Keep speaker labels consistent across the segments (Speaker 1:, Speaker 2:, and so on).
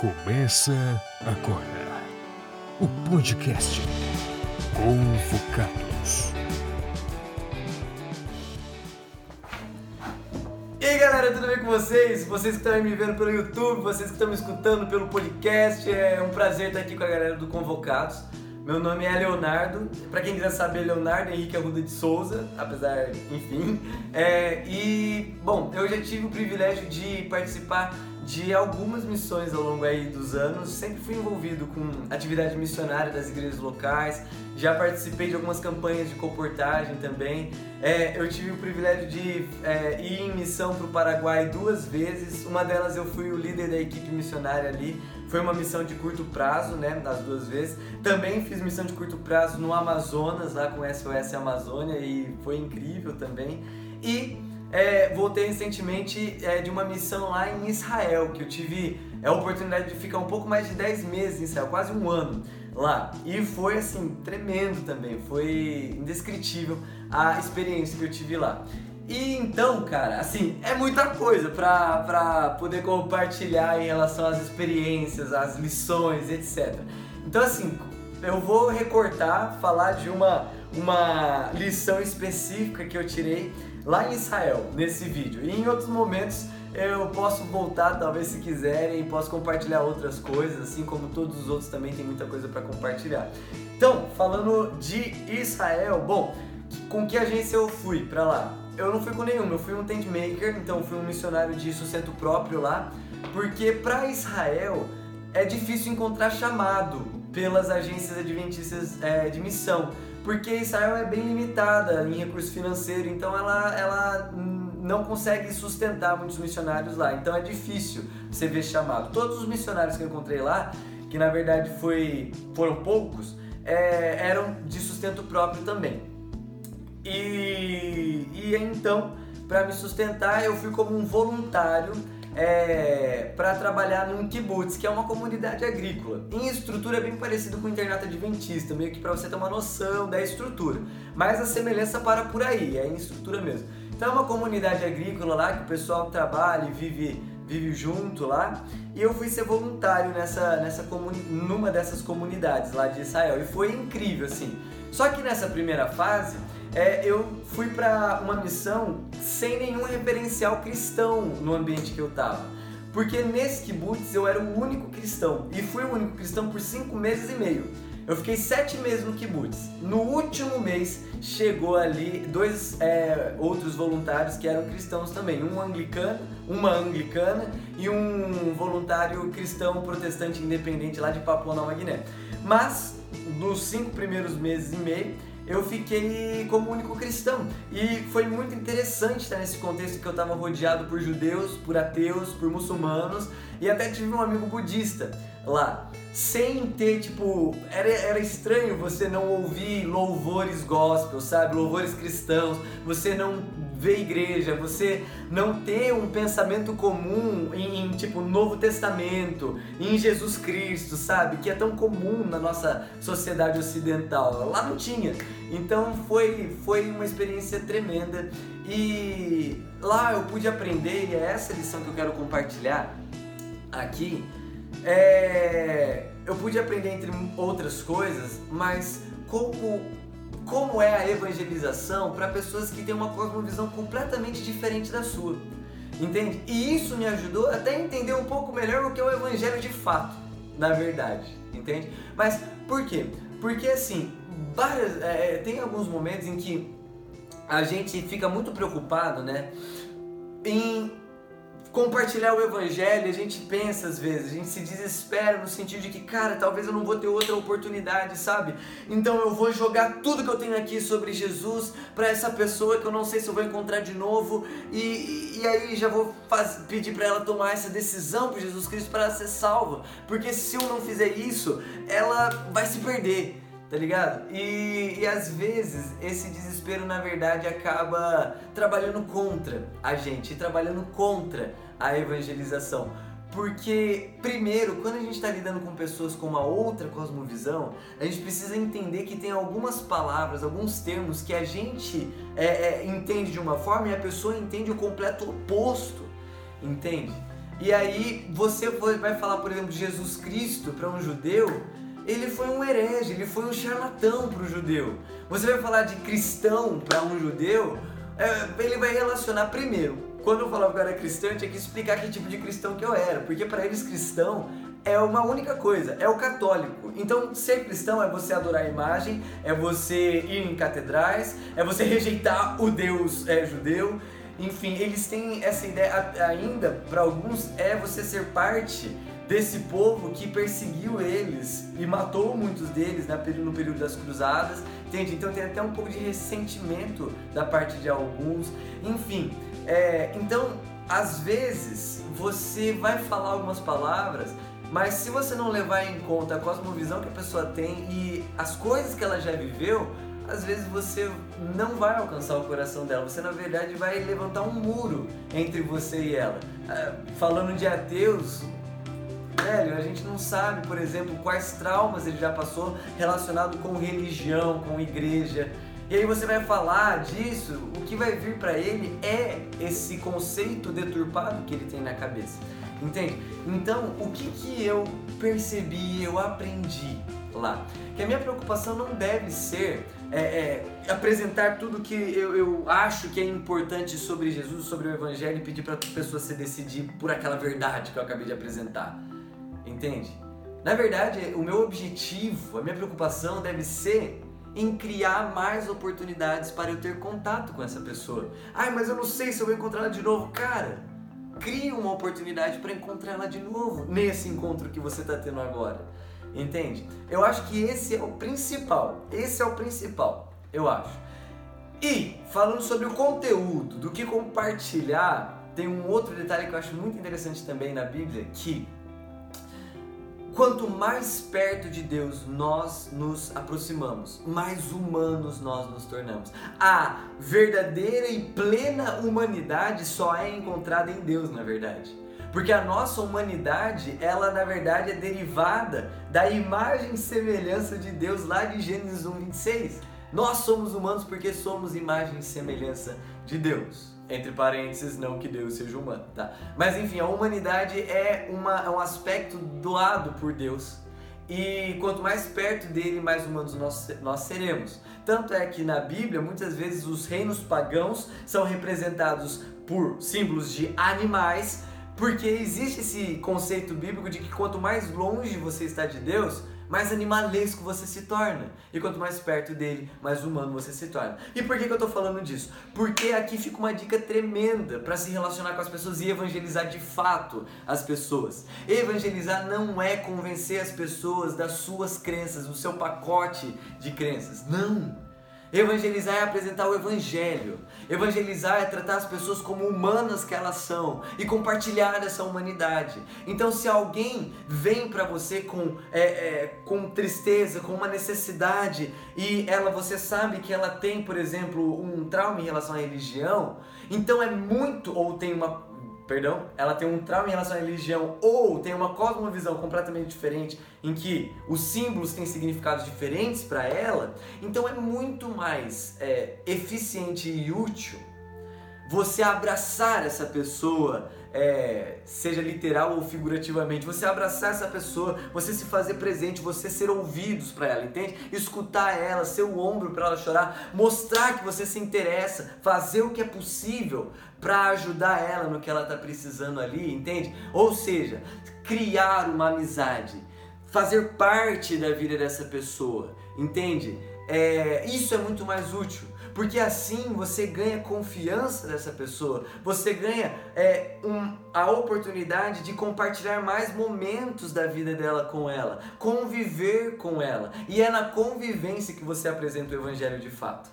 Speaker 1: Começa agora o podcast Convocados.
Speaker 2: E aí galera, tudo bem com vocês? Vocês que estão me vendo pelo YouTube, vocês que estão me escutando pelo podcast, é um prazer estar aqui com a galera do Convocados. Meu nome é Leonardo, para quem quiser saber, Leonardo Henrique Arruda de Souza, apesar, enfim. É, e, bom, eu já tive o privilégio de participar de algumas missões ao longo aí dos anos, sempre fui envolvido com atividade missionária das igrejas locais, já participei de algumas campanhas de comportagem também. É, eu tive o privilégio de é, ir em missão para o Paraguai duas vezes, uma delas eu fui o líder da equipe missionária ali, foi uma missão de curto prazo, né, das duas vezes. Também fiz missão de curto prazo no Amazonas, lá com SOS Amazônia, e foi incrível também. E é, voltei recentemente é, de uma missão lá em Israel, que eu tive a oportunidade de ficar um pouco mais de 10 meses em Israel, quase um ano lá. E foi assim, tremendo também, foi indescritível a experiência que eu tive lá. E então, cara, assim, é muita coisa pra, pra poder compartilhar em relação às experiências, às lições, etc. Então, assim, eu vou recortar, falar de uma, uma lição específica que eu tirei lá em Israel, nesse vídeo. E em outros momentos eu posso voltar, talvez se quiserem, posso compartilhar outras coisas, assim como todos os outros também tem muita coisa para compartilhar. Então, falando de Israel, bom, com que agência eu fui para lá? Eu não fui com nenhuma, eu fui um tent maker, então fui um missionário de sustento próprio lá, porque para Israel é difícil encontrar chamado pelas agências adventistas é, de missão porque Israel é bem limitada em recurso financeiro, então ela, ela não consegue sustentar muitos missionários lá. Então é difícil você ver chamado. Todos os missionários que eu encontrei lá, que na verdade foi, foram poucos, é, eram de sustento próprio também. E, e então, para me sustentar, eu fui como um voluntário é, para trabalhar num kibbutz, que é uma comunidade agrícola. Em estrutura é bem parecido com o internato adventista, meio que para você ter uma noção da estrutura. Mas a semelhança para por aí, é em estrutura mesmo. Então é uma comunidade agrícola lá que o pessoal trabalha e vive, vive junto lá. E eu fui ser voluntário nessa, nessa numa dessas comunidades lá de Israel. E foi incrível, assim. Só que nessa primeira fase, é, eu fui para uma missão sem nenhum referencial cristão no ambiente que eu tava. Porque nesse kibbutz eu era o único cristão e fui o único cristão por cinco meses e meio. Eu fiquei sete meses no kibbutz. No último mês chegou ali dois é, outros voluntários que eram cristãos também, um anglicano, uma anglicana e um voluntário cristão protestante independente lá de Papua Nova Guiné. Mas nos cinco primeiros meses e meio eu fiquei como único cristão. E foi muito interessante estar nesse contexto que eu estava rodeado por judeus, por ateus, por muçulmanos e até tive um amigo budista lá. Sem ter, tipo, era, era estranho você não ouvir louvores gospel, sabe? Louvores cristãos, você não ver igreja, você não ter um pensamento comum em, em, tipo Novo Testamento, em Jesus Cristo, sabe? Que é tão comum na nossa sociedade ocidental. Lá não tinha. Então foi foi uma experiência tremenda e lá eu pude aprender e é essa lição que eu quero compartilhar aqui. É, eu pude aprender entre outras coisas, mas como como é a evangelização para pessoas que têm uma cosmovisão completamente diferente da sua. Entende? E isso me ajudou até a entender um pouco melhor o que é o evangelho de fato, na verdade. Entende? Mas por quê? Porque assim, várias, é, tem alguns momentos em que a gente fica muito preocupado, né? Em compartilhar o evangelho, a gente pensa às vezes, a gente se desespera no sentido de que, cara, talvez eu não vou ter outra oportunidade, sabe? Então eu vou jogar tudo que eu tenho aqui sobre Jesus para essa pessoa que eu não sei se eu vou encontrar de novo. E, e aí já vou faz, pedir para ela tomar essa decisão por Jesus Cristo para ser salva, porque se eu não fizer isso, ela vai se perder tá ligado? E, e às vezes esse desespero na verdade acaba trabalhando contra a gente, trabalhando contra a evangelização. Porque, primeiro, quando a gente está lidando com pessoas com uma outra cosmovisão, a gente precisa entender que tem algumas palavras, alguns termos que a gente é, é, entende de uma forma e a pessoa entende o completo oposto, entende? E aí você vai falar, por exemplo, de Jesus Cristo para um judeu, ele foi um herege, ele foi um charlatão para o judeu. Você vai falar de cristão para um judeu, é, ele vai relacionar primeiro. Quando eu falava que eu era cristão, eu tinha que explicar que tipo de cristão que eu era, porque para eles cristão é uma única coisa, é o católico. Então, ser cristão é você adorar a imagem, é você ir em catedrais, é você rejeitar o Deus é, judeu. Enfim, eles têm essa ideia ainda, para alguns, é você ser parte desse povo que perseguiu eles e matou muitos deles né, no período das cruzadas, entende? Então tem até um pouco de ressentimento da parte de alguns, enfim. É, então, às vezes, você vai falar algumas palavras mas se você não levar em conta a cosmovisão que a pessoa tem e as coisas que ela já viveu, às vezes você não vai alcançar o coração dela. Você, na verdade, vai levantar um muro entre você e ela. Ah, falando de ateus, velho, a gente não sabe, por exemplo, quais traumas ele já passou relacionado com religião, com igreja. E aí você vai falar disso, o que vai vir para ele é esse conceito deturpado que ele tem na cabeça. Entende? Então, o que, que eu percebi, eu aprendi lá? Que a minha preocupação não deve ser é, é, apresentar tudo que eu, eu, acho que é importante sobre Jesus, sobre o Evangelho e pedir para a pessoa se decidir por aquela verdade que eu acabei de apresentar. Entende? Na verdade, o meu objetivo, a minha preocupação deve ser em criar mais oportunidades para eu ter contato com essa pessoa. Ai, mas eu não sei se eu vou encontrar ela de novo. Cara, crie uma oportunidade para encontrar ela de novo nesse encontro que você está tendo agora. Entende? Eu acho que esse é o principal. Esse é o principal, eu acho. E falando sobre o conteúdo, do que compartilhar, tem um outro detalhe que eu acho muito interessante também na Bíblia, que Quanto mais perto de Deus nós nos aproximamos, mais humanos nós nos tornamos. A verdadeira e plena humanidade só é encontrada em Deus, na verdade. Porque a nossa humanidade, ela na verdade é derivada da imagem e semelhança de Deus lá de Gênesis 1, 26. Nós somos humanos porque somos imagem e semelhança de Deus. Entre parênteses, não que Deus seja humano, tá? Mas enfim, a humanidade é, uma, é um aspecto doado por Deus. E quanto mais perto dele, mais humanos nós, nós seremos. Tanto é que na Bíblia, muitas vezes, os reinos pagãos são representados por símbolos de animais, porque existe esse conceito bíblico de que quanto mais longe você está de Deus, mais animalesco você se torna. E quanto mais perto dele, mais humano você se torna. E por que, que eu tô falando disso? Porque aqui fica uma dica tremenda para se relacionar com as pessoas e evangelizar de fato as pessoas. Evangelizar não é convencer as pessoas das suas crenças, do seu pacote de crenças. Não! Evangelizar é apresentar o Evangelho. Evangelizar é tratar as pessoas como humanas que elas são e compartilhar essa humanidade. Então, se alguém vem para você com, é, é, com tristeza, com uma necessidade e ela, você sabe que ela tem, por exemplo, um trauma em relação à religião, então é muito ou tem uma perdão, ela tem um trauma em relação à religião ou tem uma cosmovisão completamente diferente em que os símbolos têm significados diferentes para ela, então é muito mais é, eficiente e útil você abraçar essa pessoa, é, seja literal ou figurativamente, você abraçar essa pessoa, você se fazer presente, você ser ouvidos para ela, entende? Escutar ela, ser o ombro para ela chorar, mostrar que você se interessa, fazer o que é possível para ajudar ela no que ela está precisando ali, entende? Ou seja, criar uma amizade, fazer parte da vida dessa pessoa, entende? É, isso é muito mais útil porque assim você ganha confiança dessa pessoa, você ganha é, um, a oportunidade de compartilhar mais momentos da vida dela com ela, conviver com ela, e é na convivência que você apresenta o Evangelho de fato.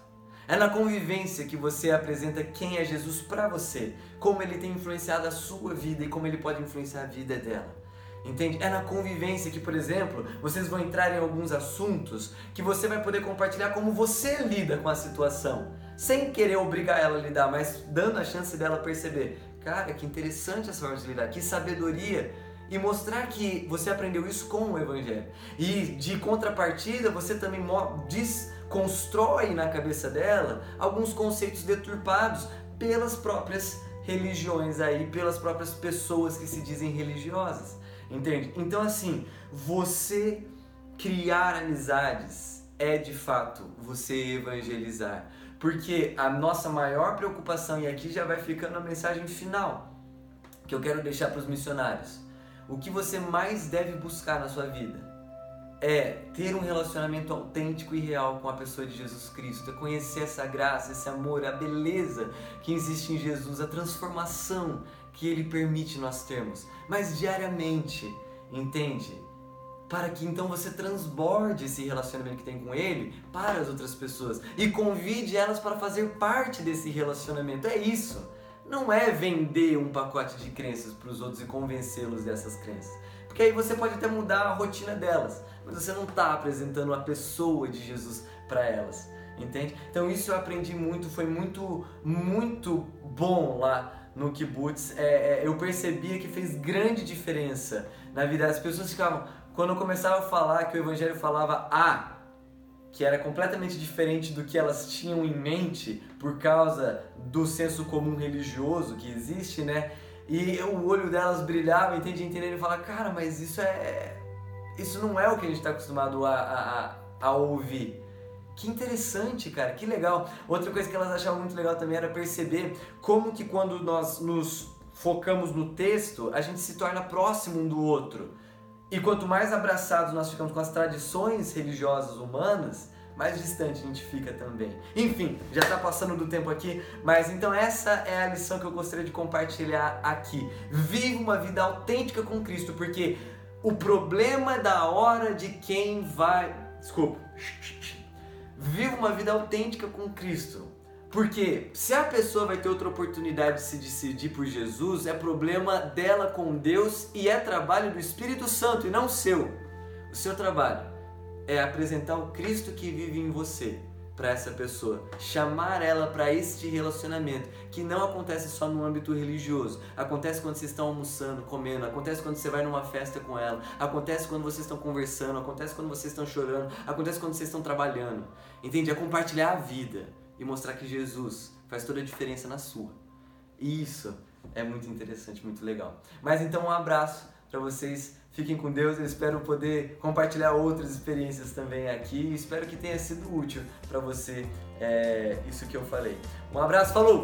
Speaker 2: É na convivência que você apresenta quem é Jesus para você, como ele tem influenciado a sua vida e como ele pode influenciar a vida dela. Entende? É na convivência que, por exemplo, vocês vão entrar em alguns assuntos que você vai poder compartilhar como você lida com a situação, sem querer obrigar ela a lidar, mas dando a chance dela perceber, cara, que interessante essa forma de lidar, que sabedoria e mostrar que você aprendeu isso com o evangelho. E de contrapartida, você também diz, constrói na cabeça dela alguns conceitos deturpados pelas próprias religiões aí pelas próprias pessoas que se dizem religiosas, entende? Então assim, você criar amizades é de fato você evangelizar, porque a nossa maior preocupação e aqui já vai ficando a mensagem final que eu quero deixar para os missionários. O que você mais deve buscar na sua vida é ter um relacionamento autêntico e real com a pessoa de Jesus Cristo, é conhecer essa graça, esse amor, a beleza que existe em Jesus, a transformação que ele permite nós termos, mas diariamente, entende? Para que então você transborde esse relacionamento que tem com ele para as outras pessoas e convide elas para fazer parte desse relacionamento. É isso. Não é vender um pacote de crenças para os outros e convencê-los dessas crenças. Porque aí você pode até mudar a rotina delas, mas você não está apresentando a pessoa de Jesus para elas, entende? Então isso eu aprendi muito, foi muito, muito bom lá no kibbutz. É, é, eu percebia que fez grande diferença na vida. As pessoas ficavam, quando eu começava a falar que o evangelho falava A, que era completamente diferente do que elas tinham em mente por causa do senso comum religioso que existe, né? E o olho delas brilhava, entende? Entendendo e falar, cara, mas isso é. Isso não é o que a gente está acostumado a, a, a ouvir. Que interessante, cara, que legal. Outra coisa que elas achavam muito legal também era perceber como que quando nós nos focamos no texto, a gente se torna próximo um do outro. E quanto mais abraçados nós ficamos com as tradições religiosas humanas, mais distante a gente fica também. Enfim, já está passando do tempo aqui, mas então essa é a lição que eu gostaria de compartilhar aqui. Viva uma vida autêntica com Cristo, porque o problema da hora de quem vai. Desculpa. Viva uma vida autêntica com Cristo. Porque se a pessoa vai ter outra oportunidade de se decidir por Jesus, é problema dela com Deus e é trabalho do Espírito Santo e não seu. O seu trabalho é apresentar o Cristo que vive em você para essa pessoa, chamar ela para este relacionamento, que não acontece só no âmbito religioso, acontece quando vocês estão almoçando, comendo, acontece quando você vai numa festa com ela, acontece quando vocês estão conversando, acontece quando vocês estão chorando, acontece quando vocês estão trabalhando. Entende? É compartilhar a vida e mostrar que Jesus faz toda a diferença na sua. Isso é muito interessante, muito legal. Mas então um abraço para vocês. Fiquem com Deus. Eu espero poder compartilhar outras experiências também aqui. Espero que tenha sido útil para você é, isso que eu falei. Um abraço, falou!